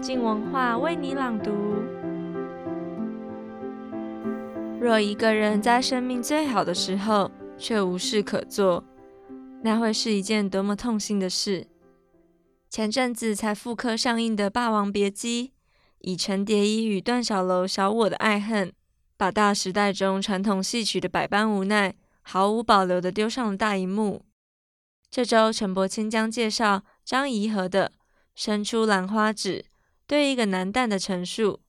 静文化为你朗读。若一个人在生命最好的时候却无事可做，那会是一件多么痛心的事。前阵子才复刻上映的《霸王别姬》，以程蝶衣与段小楼小我的爱恨，把大时代中传统戏曲的百般无奈，毫无保留地丢上了大荧幕。这周陈柏青将介绍张怡和的《伸出兰花指》，对一个男旦的陈述，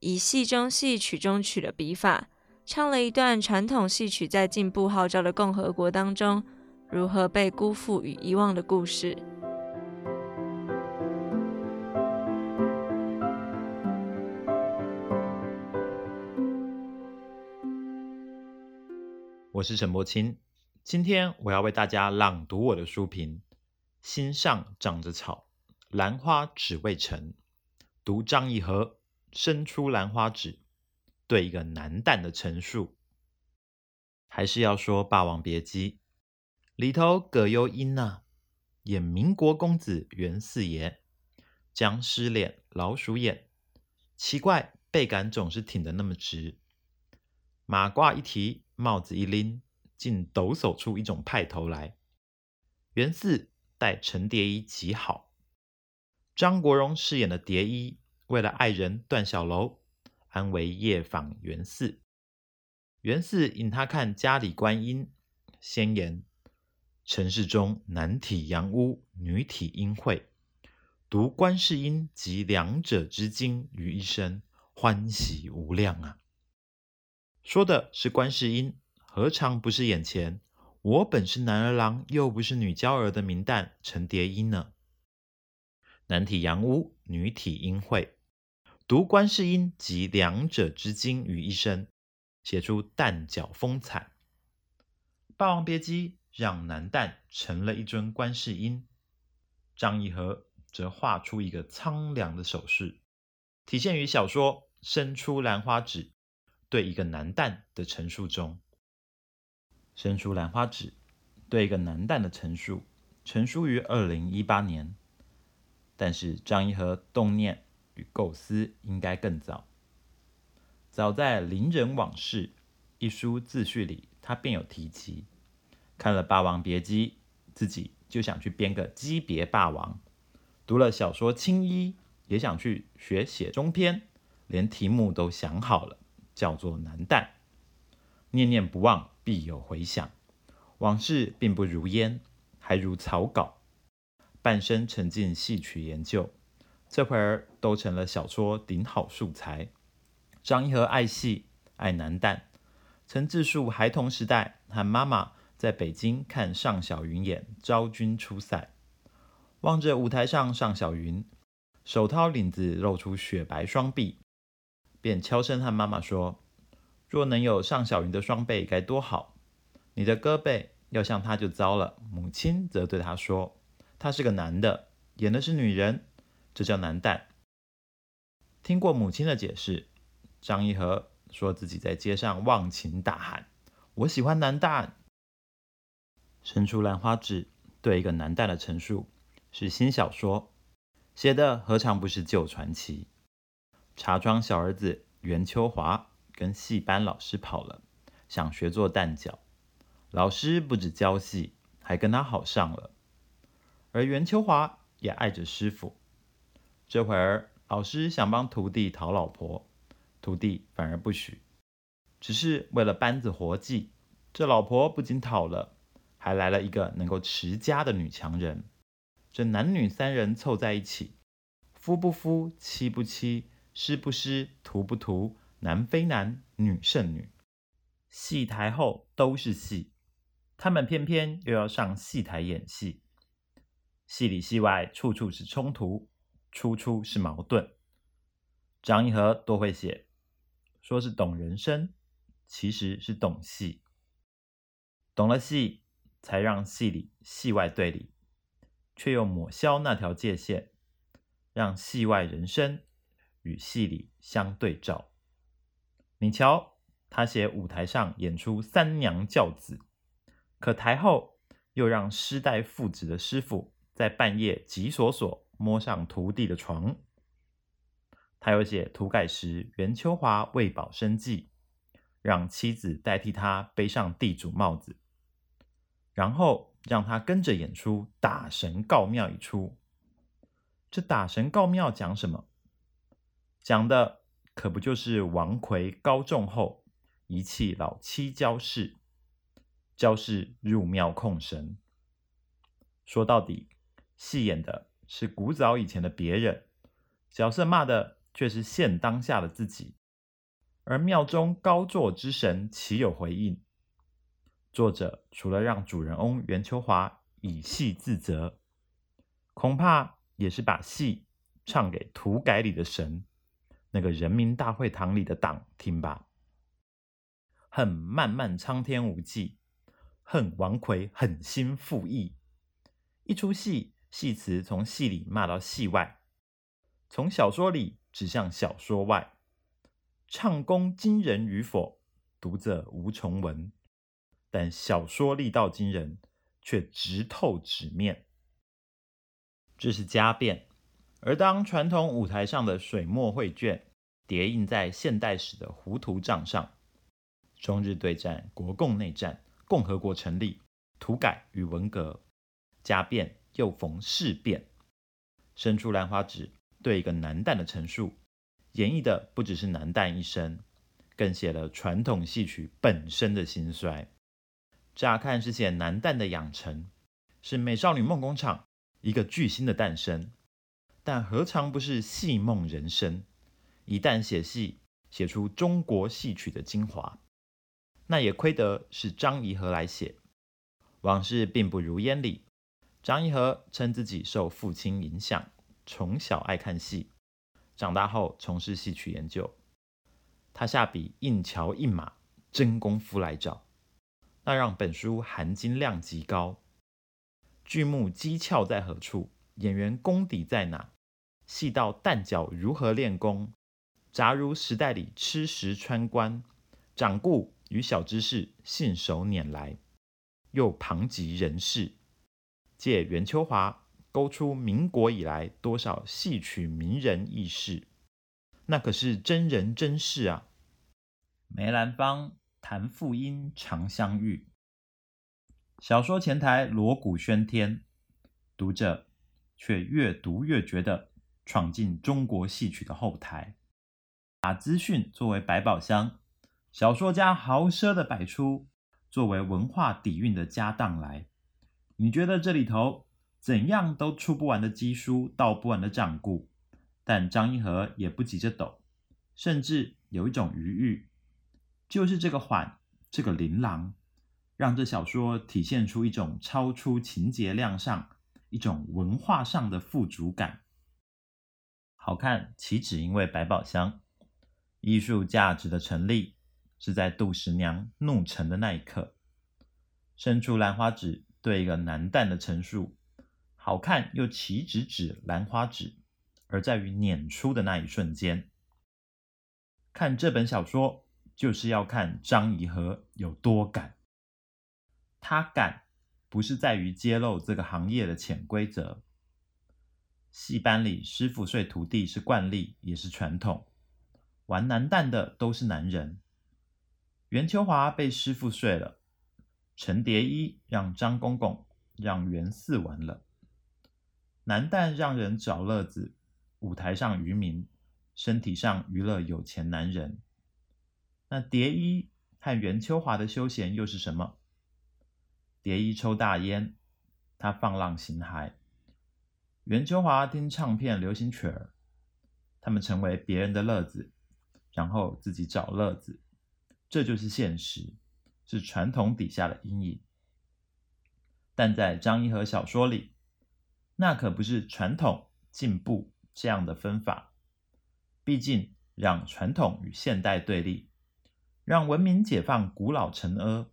以戏中戏、曲中曲的笔法，唱了一段传统戏曲在进步号召的共和国当中，如何被辜负与遗忘的故事。我是陈柏青，今天我要为大家朗读我的书评。心上长着草，兰花只为成。独张一合伸出兰花指，对一个男旦的陈述。还是要说《霸王别姬》里头葛优音呐、演民国公子袁四爷，僵尸脸、老鼠眼，奇怪背杆总是挺得那么直。马褂一提，帽子一拎，竟抖擞出一种派头来。袁四待程蝶衣极好。张国荣饰演的蝶衣，为了爱人段小楼，安为夜访袁四。袁四引他看家里观音，先言：尘世中男体阳污，女体阴晦，读观世音集两者之精于一身，欢喜无量啊！说的是观世音，何尝不是眼前我本是男儿郎，又不是女娇儿的名旦陈蝶衣呢？男体阳屋，女体阴晦，读观世音集两者之精于一身，写出旦角风采。《霸王别姬》让男旦成了一尊观世音，张颐和则画出一个苍凉的手势，体现于小说伸出兰花指。对一个男旦的陈述中，伸出兰花指，对一个男旦的陈述，成书于二零一八年。但是张一和动念与构思应该更早，早在《伶人往事》一书自序里，他便有提及，看了《霸王别姬》，自己就想去编个姬别霸王；读了小说《青衣》，也想去学写中篇，连题目都想好了。叫做南旦，念念不忘，必有回响。往事并不如烟，还如草稿。半生沉浸戏曲研究，这会儿都成了小说顶好素材。张一和爱戏，爱男旦，曾自述孩童时代和妈妈在北京看尚小云演《昭君出塞》，望着舞台上尚小云，手掏领子露出雪白双臂。便悄声和妈妈说：“若能有尚小云的双臂，该多好！你的胳膊要像他就糟了。”母亲则对他说：“他是个男的，演的是女人，这叫男旦。”听过母亲的解释，张一和说自己在街上忘情大喊：“我喜欢男旦！”伸出兰花指，对一个男旦的陈述，是新小说，写的何尝不是旧传奇？茶庄小儿子袁秋华跟戏班老师跑了，想学做旦角。老师不止教戏，还跟他好上了。而袁秋华也爱着师傅。这会儿老师想帮徒弟讨老婆，徒弟反而不许，只是为了班子活计。这老婆不仅讨了，还来了一个能够持家的女强人。这男女三人凑在一起，夫不夫，妻不妻。师不师，徒不徒，男非男，女胜女。戏台后都是戏，他们偏偏又要上戏台演戏。戏里戏外，处处是冲突，处处是矛盾。张一和多会写，说是懂人生，其实是懂戏。懂了戏，才让戏里戏外对立，却又抹消那条界限，让戏外人生。与戏里相对照，你瞧，他写舞台上演出三娘教子，可台后又让失代父子的师傅在半夜急索索摸上徒弟的床。他有写涂改时袁秋华为保生计，让妻子代替他背上地主帽子，然后让他跟着演出打神告庙一出。这打神告庙讲什么？讲的可不就是王魁高中后遗弃老妻焦氏，焦氏入庙控神。说到底，戏演的是古早以前的别人，角色骂的却是现当下的自己。而庙中高坐之神岂有回应？作者除了让主人翁袁秋华以戏自责，恐怕也是把戏唱给土改里的神。那个人民大会堂里的党听吧，恨漫漫苍天无际，恨王魁狠心负义。一出戏，戏词从戏里骂到戏外，从小说里指向小说外，唱功惊人与否，读者无从闻。但小说力道惊人，却直透纸面。这是家变。而当传统舞台上的水墨绘卷叠印在现代史的糊涂账上，中日对战、国共内战、共和国成立、土改与文革，家变又逢事变，伸出兰花指对一个男旦的陈述，演绎的不只是男旦一生，更写了传统戏曲本身的兴衰。乍看是写男旦的养成，是美少女梦工厂一个巨星的诞生。但何尝不是戏梦人生？一旦写戏，写出中国戏曲的精华，那也亏得是张怡和来写。往事并不如烟里。张一和称自己受父亲影响，从小爱看戏，长大后从事戏曲研究。他下笔硬桥硬马，真功夫来找，那让本书含金量极高。剧目机窍在何处？演员功底在哪？戏到旦角如何练功，杂如时代里吃食穿官，掌故与小知识信手拈来，又旁及人事，借袁秋华勾出民国以来多少戏曲名人轶事，那可是真人真事啊！梅兰芳、谭富英常相遇，小说前台锣鼓喧天，读者却越读越觉得。闯进中国戏曲的后台，把资讯作为百宝箱，小说家豪奢的摆出作为文化底蕴的家当来。你觉得这里头怎样都出不完的机书，道不完的掌故，但张一和也不急着抖，甚至有一种余裕，就是这个缓，这个琳琅，让这小说体现出一种超出情节量上，一种文化上的富足感。好看岂止因为百宝箱，艺术价值的成立是在杜十娘怒沉的那一刻。伸出兰花指对一个男旦的陈述，好看又岂止指兰花指，而在于碾出的那一瞬间。看这本小说，就是要看张颐和有多敢。他敢，不是在于揭露这个行业的潜规则。戏班里，师傅睡徒弟是惯例，也是传统。玩男旦的都是男人。袁秋华被师傅睡了，陈蝶衣让张公公让袁四玩了。男旦让人找乐子，舞台上娱民，身体上娱乐有钱男人。那蝶衣和袁秋华的休闲又是什么？蝶衣抽大烟，他放浪形骸。袁秋华听唱片、流行曲儿，他们成为别人的乐子，然后自己找乐子，这就是现实，是传统底下的阴影。但在张一和小说里，那可不是传统进步这样的分法。毕竟，让传统与现代对立，让文明解放古老陈阿，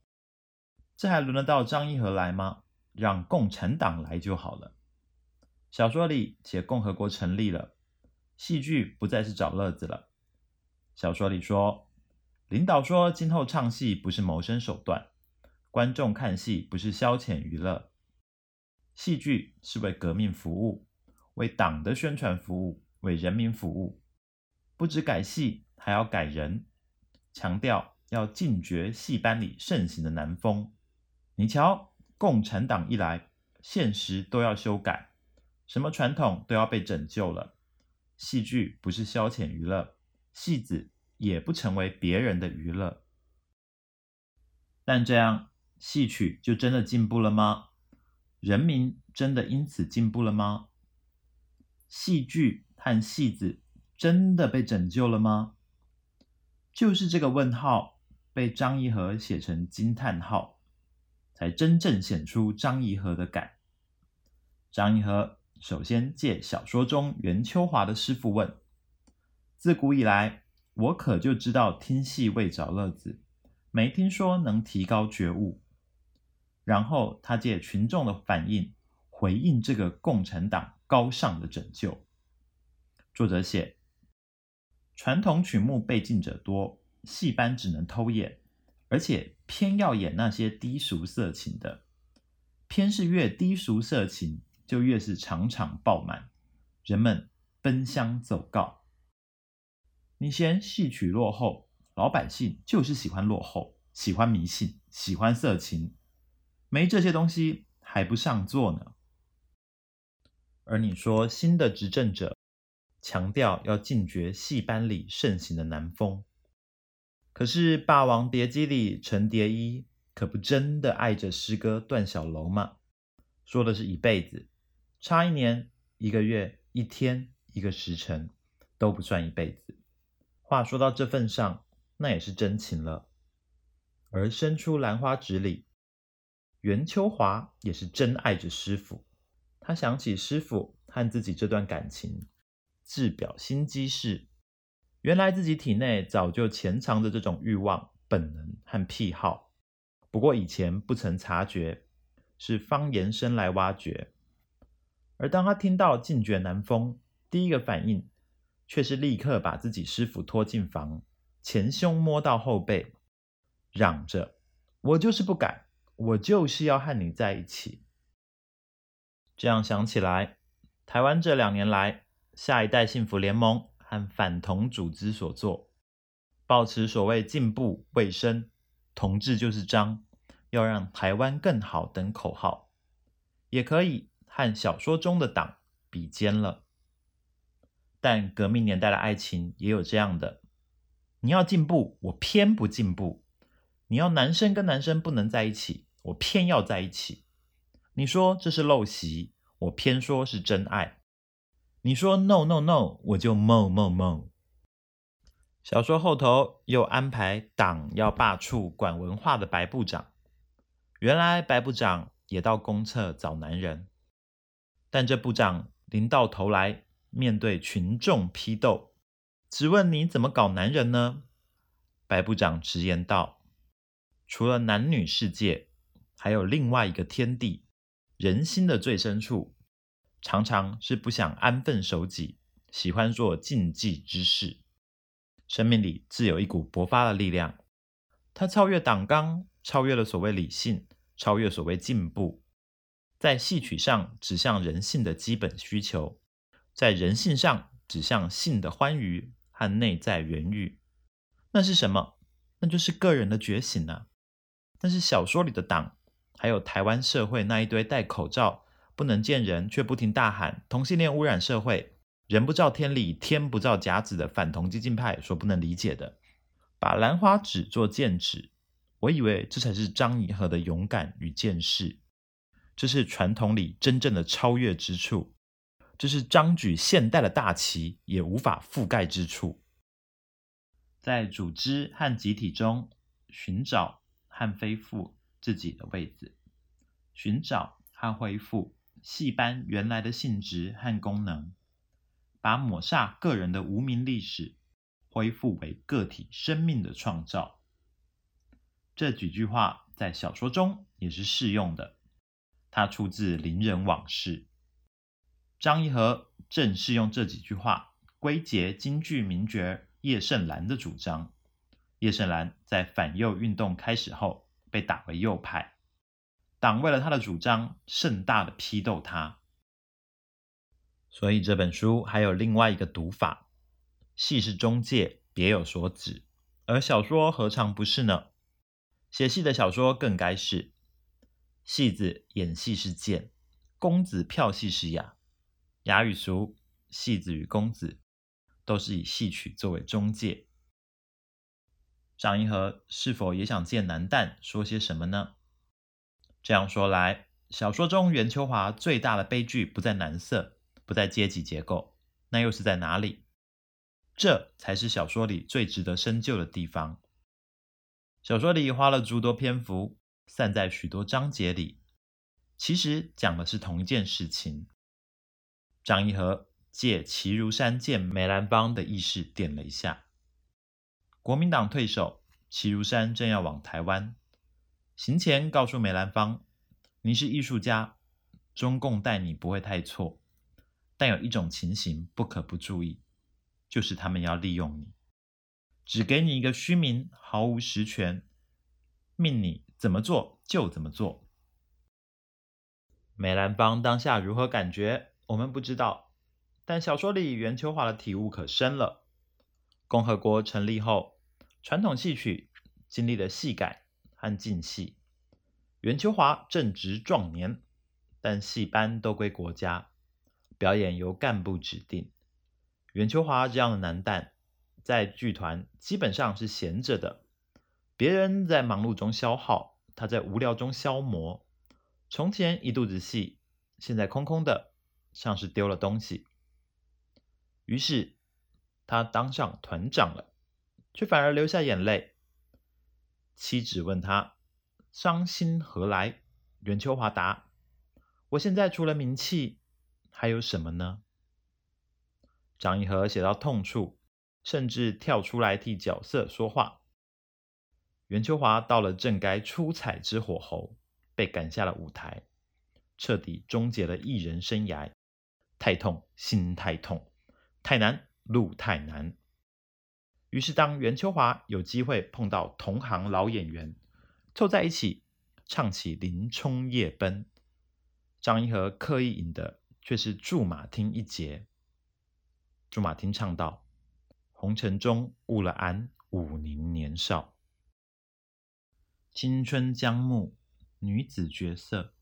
这还轮得到张一和来吗？让共产党来就好了。小说里写共和国成立了，戏剧不再是找乐子了。小说里说，领导说今后唱戏不是谋生手段，观众看戏不是消遣娱乐，戏剧是为革命服务，为党的宣传服务，为人民服务。不止改戏，还要改人，强调要禁绝戏班里盛行的南风。你瞧，共产党一来，现实都要修改，什么传统都要被拯救了。戏剧不是消遣娱乐，戏子也不成为别人的娱乐。但这样，戏曲就真的进步了吗？人民真的因此进步了吗？戏剧和戏子真的被拯救了吗？就是这个问号被张颐和写成惊叹号，才真正显出张颐和的感。张颐和首先借小说中袁秋华的师傅问：“自古以来，我可就知道听戏为找乐子。”没听说能提高觉悟，然后他借群众的反应回应这个共产党高尚的拯救。作者写：传统曲目被禁者多，戏班只能偷演，而且偏要演那些低俗色情的，偏是越低俗色情，就越是场场爆满，人们奔相走告。你嫌戏曲落后？老百姓就是喜欢落后，喜欢迷信，喜欢色情，没这些东西还不上座呢。而你说新的执政者强调要禁绝戏班里盛行的南风，可是《霸王别姬》里程蝶衣可不真的爱着师哥段小楼吗？说的是一辈子，差一年、一个月、一天、一个时辰都不算一辈子。话说到这份上。那也是真情了，而生出兰花指里，袁秋华也是真爱着师傅。他想起师傅和自己这段感情，自表心机是：原来自己体内早就潜藏着这种欲望、本能和癖好，不过以前不曾察觉，是方延生来挖掘。而当他听到禁绝南风，第一个反应却是立刻把自己师傅拖进房。前胸摸到后背，嚷着：“我就是不改，我就是要和你在一起。”这样想起来，台湾这两年来，下一代幸福联盟和反同组织所做，保持所谓进步、卫生、同志就是脏，要让台湾更好等口号，也可以和小说中的党比肩了。但革命年代的爱情也有这样的。你要进步，我偏不进步；你要男生跟男生不能在一起，我偏要在一起。你说这是陋习，我偏说是真爱。你说 no no no，我就 mo mo mo。小说后头又安排党要罢黜管文化的白部长，原来白部长也到公厕找男人，但这部长临到头来面对群众批斗。只问你怎么搞男人呢？白部长直言道：“除了男女世界，还有另外一个天地，人心的最深处，常常是不想安分守己，喜欢做禁忌之事。生命里自有一股勃发的力量，它超越党纲，超越了所谓理性，超越所谓进步，在戏曲上指向人性的基本需求，在人性上指向性的欢愉。”和内在原欲，那是什么？那就是个人的觉醒啊！但是小说里的党，还有台湾社会那一堆戴口罩、不能见人却不停大喊“同性恋污染社会，人不照天理，天不照甲子”的反同激进派所不能理解的，把兰花指做剑指，我以为这才是张颐和的勇敢与见识，这是传统里真正的超越之处。这是张举现代的大旗也无法覆盖之处，在组织和集体中寻找和恢复自己的位置，寻找和恢复戏班原来的性质和功能，把抹煞个人的无名历史恢复为个体生命的创造。这几句话在小说中也是适用的，它出自《伶人往事》。张一和正是用这几句话归结京剧名角叶盛兰的主张。叶盛兰在反右运动开始后被打为右派，党为了他的主张盛大的批斗他。所以这本书还有另外一个读法：戏是中介，别有所指，而小说何尝不是呢？写戏的小说更该是。戏子演戏是贱，公子票戏是雅。雅与俗，戏子与公子，都是以戏曲作为中介。张一和是否也想借男旦说些什么呢？这样说来，小说中袁秋华最大的悲剧不在男色，不在阶级结构，那又是在哪里？这才是小说里最值得深究的地方。小说里花了诸多篇幅，散在许多章节里，其实讲的是同一件事情。张一和借齐如山见梅兰芳的意识点了一下。国民党退守，齐如山正要往台湾，行前告诉梅兰芳：“你是艺术家，中共待你不会太错，但有一种情形不可不注意，就是他们要利用你，只给你一个虚名，毫无实权，命你。”怎么做就怎么做。梅兰芳当下如何感觉，我们不知道。但小说里袁秋华的体悟可深了。共和国成立后，传统戏曲经历了戏改和禁戏。袁秋华正值壮年，但戏班都归国家，表演由干部指定。袁秋华这样的男旦，在剧团基本上是闲着的，别人在忙碌中消耗。他在无聊中消磨，从前一肚子戏，现在空空的，像是丢了东西。于是他当上团长了，却反而流下眼泪。妻子问他：“伤心何来？”袁秋华答：“我现在除了名气，还有什么呢？”张一和写到痛处，甚至跳出来替角色说话。袁秋华到了正该出彩之火候，被赶下了舞台，彻底终结了艺人生涯。太痛，心太痛，太难，路太难。于是，当袁秋华有机会碰到同行老演员，凑在一起唱起《林冲夜奔》，张一和刻意引的却是驻马厅一节。驻马厅唱道：“红尘中误了俺五年年少。”青春将暮，女子绝色。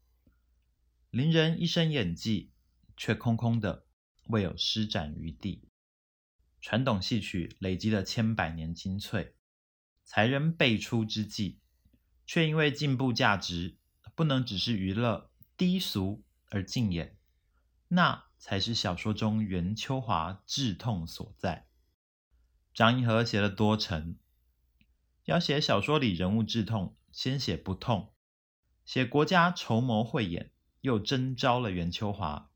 伶人一身演技，却空空的，未有施展余地。传统戏曲累积了千百年精粹，才人辈出之际，却因为进步价值不能只是娱乐低俗而禁演，那才是小说中袁秋华志痛所在。张一和写了多沉，要写小说里人物志痛。先写不痛，写国家筹谋慧眼，又征召了袁秋华。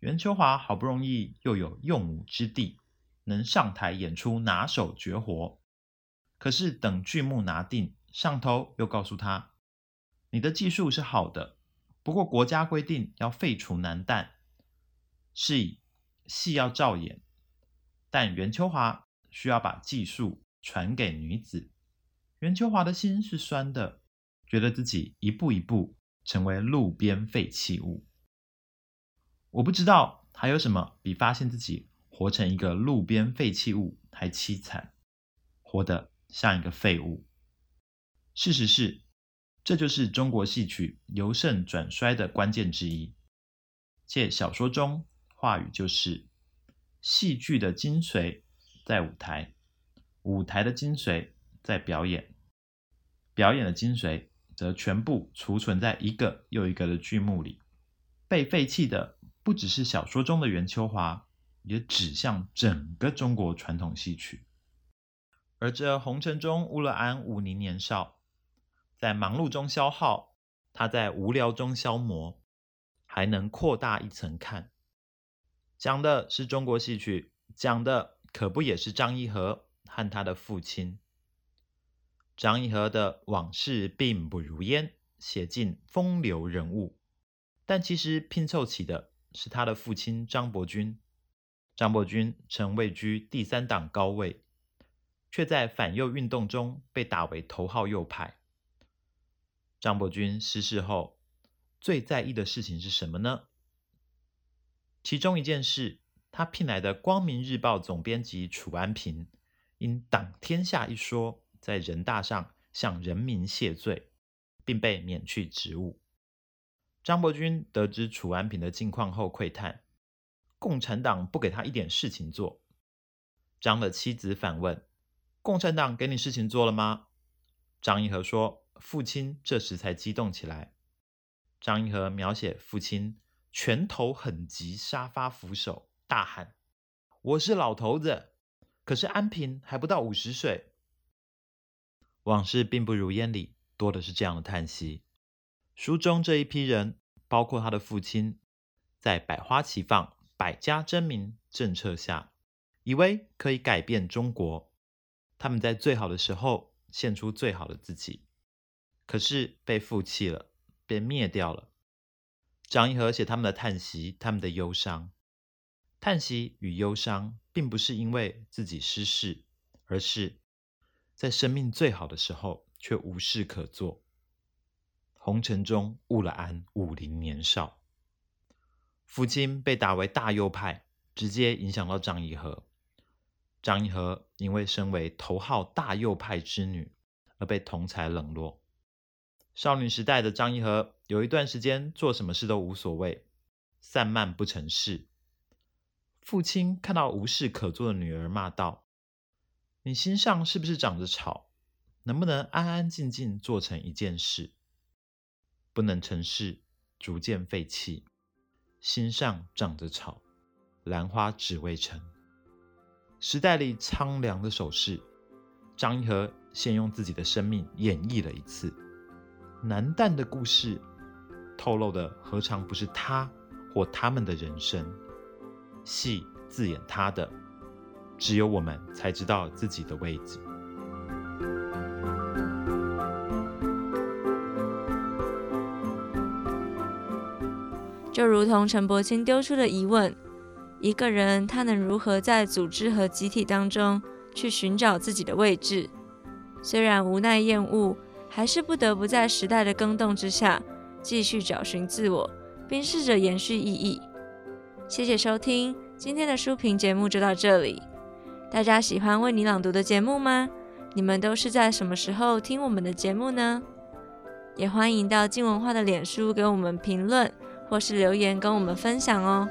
袁秋华好不容易又有用武之地，能上台演出拿手绝活。可是等剧目拿定，上头又告诉他：“你的技术是好的，不过国家规定要废除男旦，是以戏要照演，但袁秋华需要把技术传给女子。”袁秋华的心是酸的，觉得自己一步一步成为路边废弃物。我不知道还有什么比发现自己活成一个路边废弃物还凄惨，活得像一个废物。事实是，这就是中国戏曲由盛转衰的关键之一。借小说中话语就是：戏剧的精髓在舞台，舞台的精髓在表演，表演的精髓则全部储存在一个又一个的剧目里。被废弃的不只是小说中的袁秋华，也指向整个中国传统戏曲。而这红尘中误了安五年年少，在忙碌中消耗，他在无聊中消磨，还能扩大一层看，讲的是中国戏曲，讲的可不也是张一和和他的父亲。张一和的往事并不如烟，写尽风流人物，但其实拼凑起的是他的父亲张伯钧。张伯钧曾位居第三党高位，却在反右运动中被打为头号右派。张伯钧逝世后，最在意的事情是什么呢？其中一件事，他聘来的《光明日报》总编辑楚安平，因党天下一说，在人大上向人民谢罪，并被免去职务。张伯钧得知楚安平的近况后，喟叹：“共产党不给他一点事情做。”张的妻子反问：“共产党给你事情做了吗？”张一和说：“父亲这时才激动起来。”张一和描写父亲拳头狠击沙发扶手，大喊：“我是老头子，可是安平还不到五十岁。”往事并不如烟里，多的是这样的叹息。书中这一批人，包括他的父亲，在百花齐放、百家争鸣政策下，以为可以改变中国。他们在最好的时候献出最好的自己，可是被负弃了，被灭掉了。张一和写他们的叹息，他们的忧伤。叹息与忧伤，并不是因为自己失势，而是在生命最好的时候，却无事可做。红尘中误了安武林年少，父亲被打为大右派，直接影响到张义和。张义和因为身为头号大右派之女，而被同才冷落。少女时代的张义和有一段时间做什么事都无所谓，散漫不成事。父亲看到无事可做的女儿，骂道：“你心上是不是长着草？能不能安安静静做成一件事？”不能成事，逐渐废弃。心上长着草，兰花只为成。时代里苍凉的手势，张一和先用自己的生命演绎了一次。南旦的故事，透露的何尝不是他或他们的人生？戏自演他的，只有我们才知道自己的位置。就如同陈伯青丢出的疑问：一个人他能如何在组织和集体当中去寻找自己的位置？虽然无奈厌恶，还是不得不在时代的更动之下继续找寻自我，并试着延续意义。谢谢收听今天的书评节目，就到这里。大家喜欢为你朗读的节目吗？你们都是在什么时候听我们的节目呢？也欢迎到静文化的脸书给我们评论。或是留言跟我们分享哦。